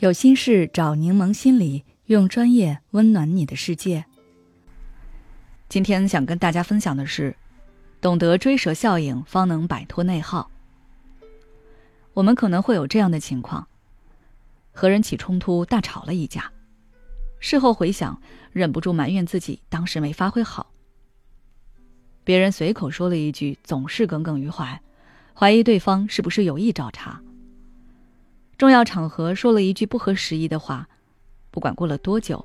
有心事找柠檬心理，用专业温暖你的世界。今天想跟大家分享的是，懂得追蛇效应，方能摆脱内耗。我们可能会有这样的情况：和人起冲突，大吵了一架，事后回想，忍不住埋怨自己当时没发挥好。别人随口说了一句，总是耿耿于怀，怀疑对方是不是有意找茬。重要场合说了一句不合时宜的话，不管过了多久，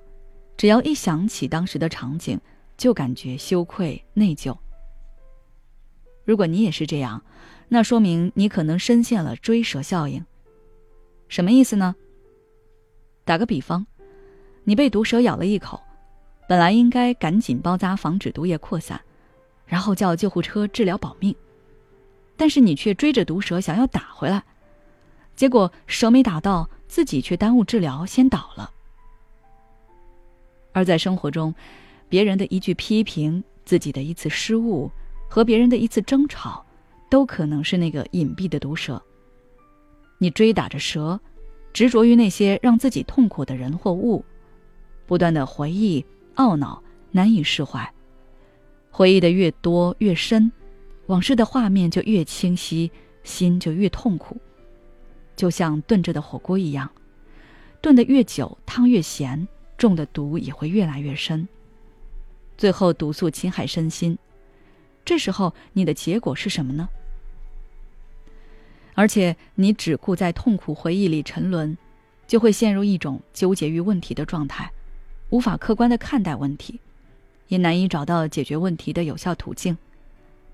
只要一想起当时的场景，就感觉羞愧内疚。如果你也是这样，那说明你可能深陷了追蛇效应。什么意思呢？打个比方，你被毒蛇咬了一口，本来应该赶紧包扎，防止毒液扩散，然后叫救护车治疗保命，但是你却追着毒蛇想要打回来。结果蛇没打到，自己却耽误治疗，先倒了。而在生活中，别人的一句批评，自己的一次失误，和别人的一次争吵，都可能是那个隐蔽的毒蛇。你追打着蛇，执着于那些让自己痛苦的人或物，不断的回忆、懊恼、难以释怀。回忆的越多越深，往事的画面就越清晰，心就越痛苦。就像炖着的火锅一样，炖得越久，汤越咸，中的毒也会越来越深。最后毒素侵害身心，这时候你的结果是什么呢？而且你只顾在痛苦回忆里沉沦，就会陷入一种纠结于问题的状态，无法客观的看待问题，也难以找到解决问题的有效途径，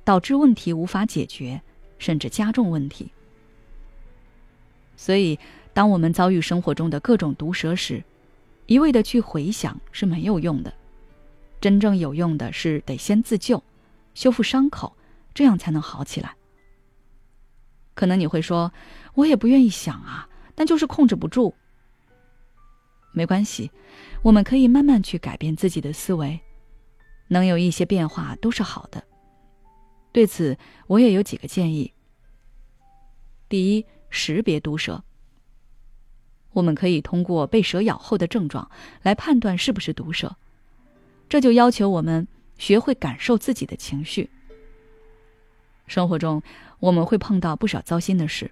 导致问题无法解决，甚至加重问题。所以，当我们遭遇生活中的各种毒蛇时，一味的去回想是没有用的。真正有用的是得先自救，修复伤口，这样才能好起来。可能你会说，我也不愿意想啊，但就是控制不住。没关系，我们可以慢慢去改变自己的思维，能有一些变化都是好的。对此，我也有几个建议。第一。识别毒蛇，我们可以通过被蛇咬后的症状来判断是不是毒蛇。这就要求我们学会感受自己的情绪。生活中我们会碰到不少糟心的事，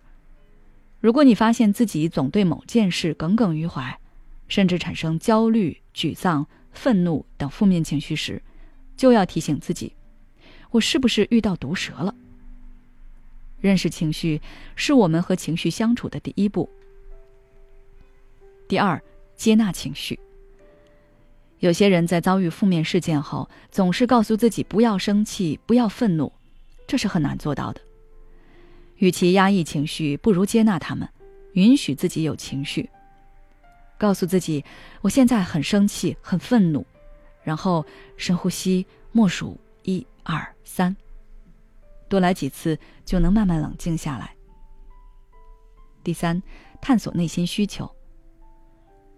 如果你发现自己总对某件事耿耿于怀，甚至产生焦虑、沮丧、愤怒等负面情绪时，就要提醒自己：我是不是遇到毒蛇了？认识情绪是我们和情绪相处的第一步。第二，接纳情绪。有些人在遭遇负面事件后，总是告诉自己不要生气、不要愤怒，这是很难做到的。与其压抑情绪，不如接纳他们，允许自己有情绪。告诉自己，我现在很生气、很愤怒，然后深呼吸，默数一二三。多来几次，就能慢慢冷静下来。第三，探索内心需求。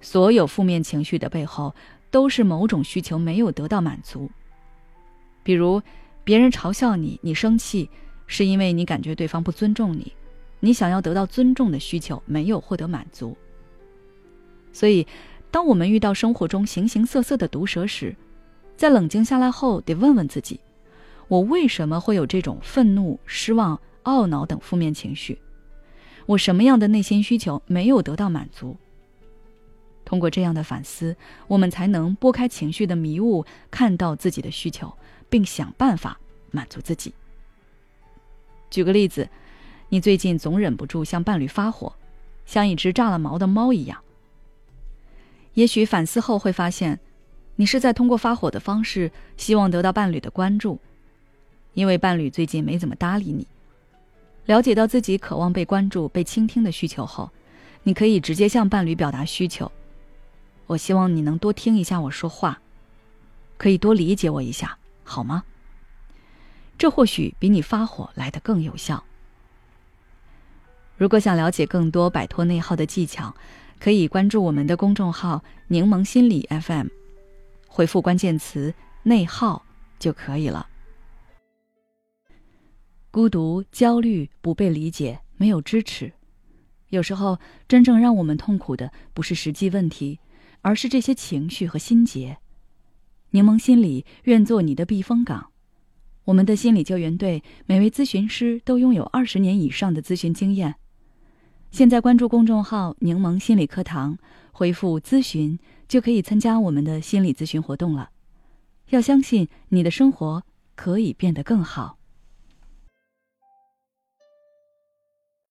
所有负面情绪的背后，都是某种需求没有得到满足。比如，别人嘲笑你，你生气，是因为你感觉对方不尊重你，你想要得到尊重的需求没有获得满足。所以，当我们遇到生活中形形色色的毒蛇时，在冷静下来后，得问问自己。我为什么会有这种愤怒、失望、懊恼等负面情绪？我什么样的内心需求没有得到满足？通过这样的反思，我们才能拨开情绪的迷雾，看到自己的需求，并想办法满足自己。举个例子，你最近总忍不住向伴侣发火，像一只炸了毛的猫一样。也许反思后会发现，你是在通过发火的方式，希望得到伴侣的关注。因为伴侣最近没怎么搭理你，了解到自己渴望被关注、被倾听的需求后，你可以直接向伴侣表达需求。我希望你能多听一下我说话，可以多理解我一下，好吗？这或许比你发火来得更有效。如果想了解更多摆脱内耗的技巧，可以关注我们的公众号“柠檬心理 FM”，回复关键词“内耗”就可以了。孤独、焦虑、不被理解、没有支持，有时候，真正让我们痛苦的不是实际问题，而是这些情绪和心结。柠檬心理愿做你的避风港。我们的心理救援队每位咨询师都拥有二十年以上的咨询经验。现在关注公众号“柠檬心理课堂”，回复“咨询”就可以参加我们的心理咨询活动了。要相信你的生活可以变得更好。